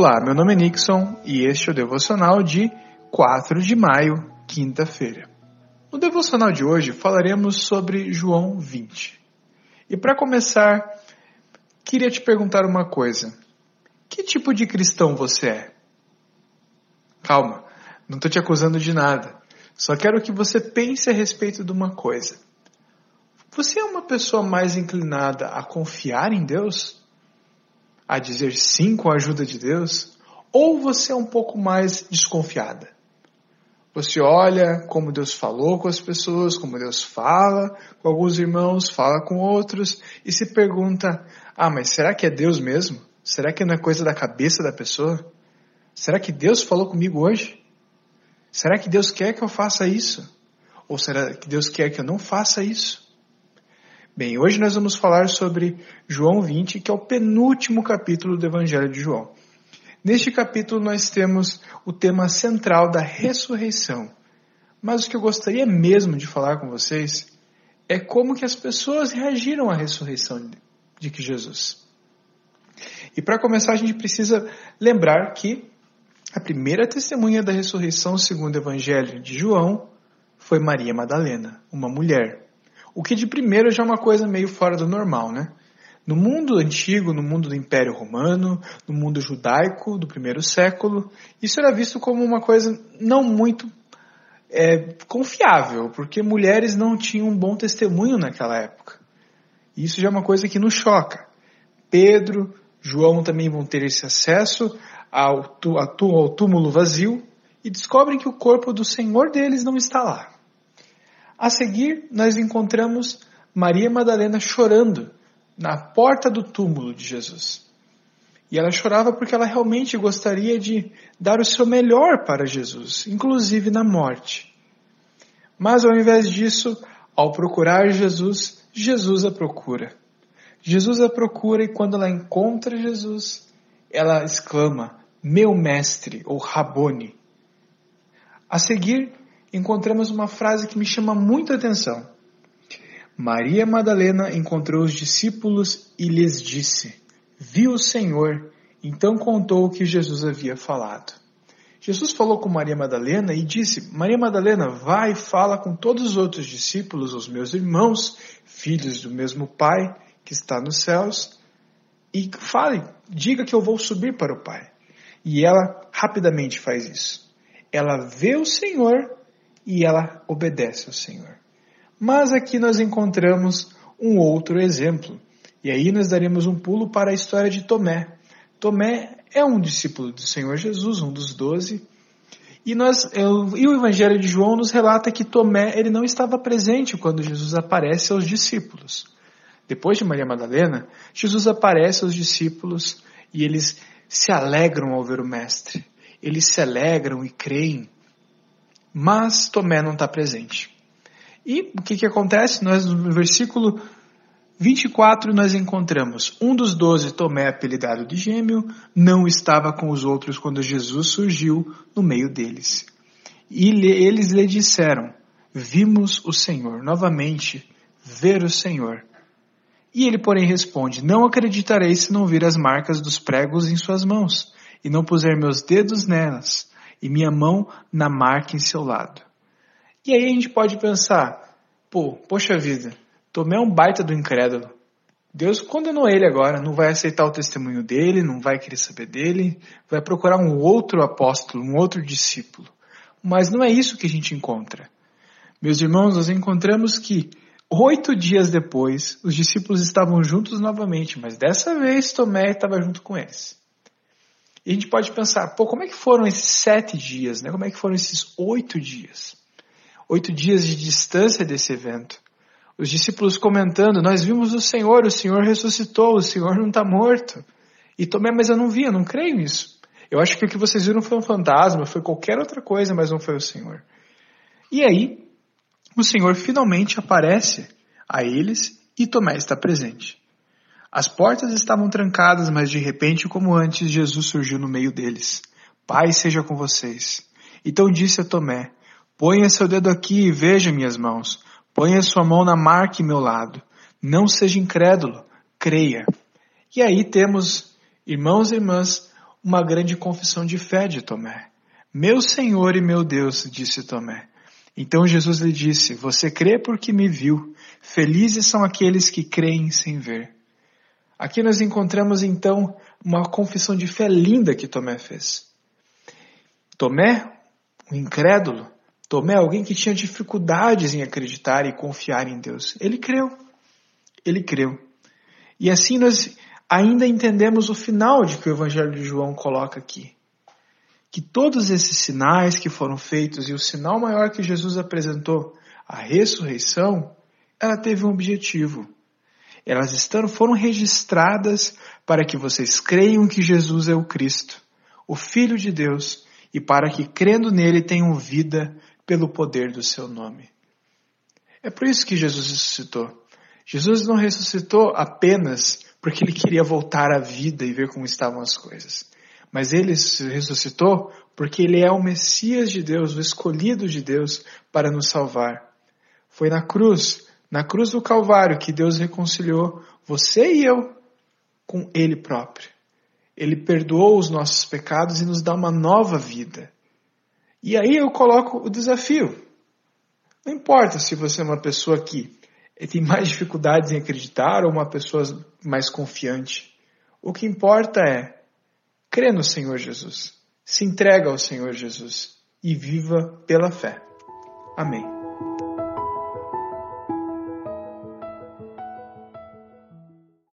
Olá, meu nome é Nixon e este é o devocional de 4 de maio, quinta-feira. No devocional de hoje falaremos sobre João 20. E para começar, queria te perguntar uma coisa: que tipo de cristão você é? Calma, não estou te acusando de nada. Só quero que você pense a respeito de uma coisa. Você é uma pessoa mais inclinada a confiar em Deus? A dizer sim com a ajuda de Deus? Ou você é um pouco mais desconfiada? Você olha como Deus falou com as pessoas, como Deus fala com alguns irmãos, fala com outros e se pergunta: ah, mas será que é Deus mesmo? Será que não é coisa da cabeça da pessoa? Será que Deus falou comigo hoje? Será que Deus quer que eu faça isso? Ou será que Deus quer que eu não faça isso? Bem, hoje nós vamos falar sobre João 20, que é o penúltimo capítulo do Evangelho de João. Neste capítulo nós temos o tema central da ressurreição. Mas o que eu gostaria mesmo de falar com vocês é como que as pessoas reagiram à ressurreição de Jesus. E para começar a gente precisa lembrar que a primeira testemunha da ressurreição segundo o Evangelho de João foi Maria Madalena, uma mulher. O que de primeiro já é uma coisa meio fora do normal, né? No mundo antigo, no mundo do Império Romano, no mundo judaico do primeiro século, isso era visto como uma coisa não muito é, confiável, porque mulheres não tinham um bom testemunho naquela época. Isso já é uma coisa que nos choca. Pedro, João também vão ter esse acesso ao, ao túmulo vazio e descobrem que o corpo do Senhor deles não está lá. A seguir, nós encontramos Maria Madalena chorando na porta do túmulo de Jesus. E ela chorava porque ela realmente gostaria de dar o seu melhor para Jesus, inclusive na morte. Mas ao invés disso, ao procurar Jesus, Jesus a procura. Jesus a procura e quando ela encontra Jesus, ela exclama: Meu mestre, ou Rabone. A seguir, encontramos uma frase que me chama muita atenção. Maria Madalena encontrou os discípulos e lhes disse: Viu o Senhor, então contou o que Jesus havia falado. Jesus falou com Maria Madalena e disse: Maria Madalena, vai e fala com todos os outros discípulos, os meus irmãos, filhos do mesmo Pai que está nos céus, e fale, diga que eu vou subir para o Pai. E ela rapidamente faz isso. Ela vê o Senhor e ela obedece ao Senhor. Mas aqui nós encontramos um outro exemplo. E aí nós daremos um pulo para a história de Tomé. Tomé é um discípulo do Senhor Jesus, um dos doze. E, nós, e o Evangelho de João nos relata que Tomé ele não estava presente quando Jesus aparece aos discípulos. Depois de Maria Madalena, Jesus aparece aos discípulos e eles se alegram ao ver o Mestre. Eles se alegram e creem mas Tomé não está presente. E o que, que acontece? Nós, no versículo 24, nós encontramos um dos doze, Tomé, apelidado de gêmeo, não estava com os outros quando Jesus surgiu no meio deles. E eles lhe disseram: Vimos o Senhor. Novamente, ver o Senhor. E ele, porém, responde: Não acreditarei se não vir as marcas dos pregos em suas mãos, e não puser meus dedos nelas e minha mão na marca em seu lado. E aí a gente pode pensar, pô, poxa vida, Tomé é um baita do incrédulo. Deus condenou ele agora, não vai aceitar o testemunho dele, não vai querer saber dele, vai procurar um outro apóstolo, um outro discípulo. Mas não é isso que a gente encontra. Meus irmãos, nós encontramos que oito dias depois, os discípulos estavam juntos novamente, mas dessa vez Tomé estava junto com eles. E a gente pode pensar, pô, como é que foram esses sete dias, né? Como é que foram esses oito dias? Oito dias de distância desse evento. Os discípulos comentando, nós vimos o Senhor, o Senhor ressuscitou, o Senhor não está morto. E Tomé, mas eu não vi, eu não creio nisso. Eu acho que o que vocês viram foi um fantasma, foi qualquer outra coisa, mas não foi o Senhor. E aí, o Senhor finalmente aparece a eles e Tomé está presente. As portas estavam trancadas, mas de repente, como antes, Jesus surgiu no meio deles. Pai seja com vocês. Então disse a Tomé: Ponha seu dedo aqui e veja minhas mãos. Ponha sua mão na marca em meu lado. Não seja incrédulo, creia. E aí temos, irmãos e irmãs, uma grande confissão de fé de Tomé. Meu Senhor e meu Deus, disse Tomé. Então Jesus lhe disse: Você crê porque me viu. Felizes são aqueles que creem sem ver. Aqui nós encontramos então uma confissão de fé linda que Tomé fez. Tomé, o incrédulo, Tomé, alguém que tinha dificuldades em acreditar e confiar em Deus, ele creu. Ele creu. E assim nós ainda entendemos o final de que o Evangelho de João coloca aqui. Que todos esses sinais que foram feitos e o sinal maior que Jesus apresentou, a ressurreição, ela teve um objetivo. Elas estão, foram registradas para que vocês creiam que Jesus é o Cristo, o Filho de Deus, e para que crendo nele tenham vida pelo poder do seu nome. É por isso que Jesus ressuscitou. Jesus não ressuscitou apenas porque ele queria voltar à vida e ver como estavam as coisas. Mas ele ressuscitou porque ele é o Messias de Deus, o escolhido de Deus para nos salvar. Foi na cruz, na cruz do Calvário, que Deus reconciliou você e eu com Ele próprio. Ele perdoou os nossos pecados e nos dá uma nova vida. E aí eu coloco o desafio. Não importa se você é uma pessoa que tem mais dificuldades em acreditar ou uma pessoa mais confiante. O que importa é crê no Senhor Jesus, se entrega ao Senhor Jesus e viva pela fé. Amém.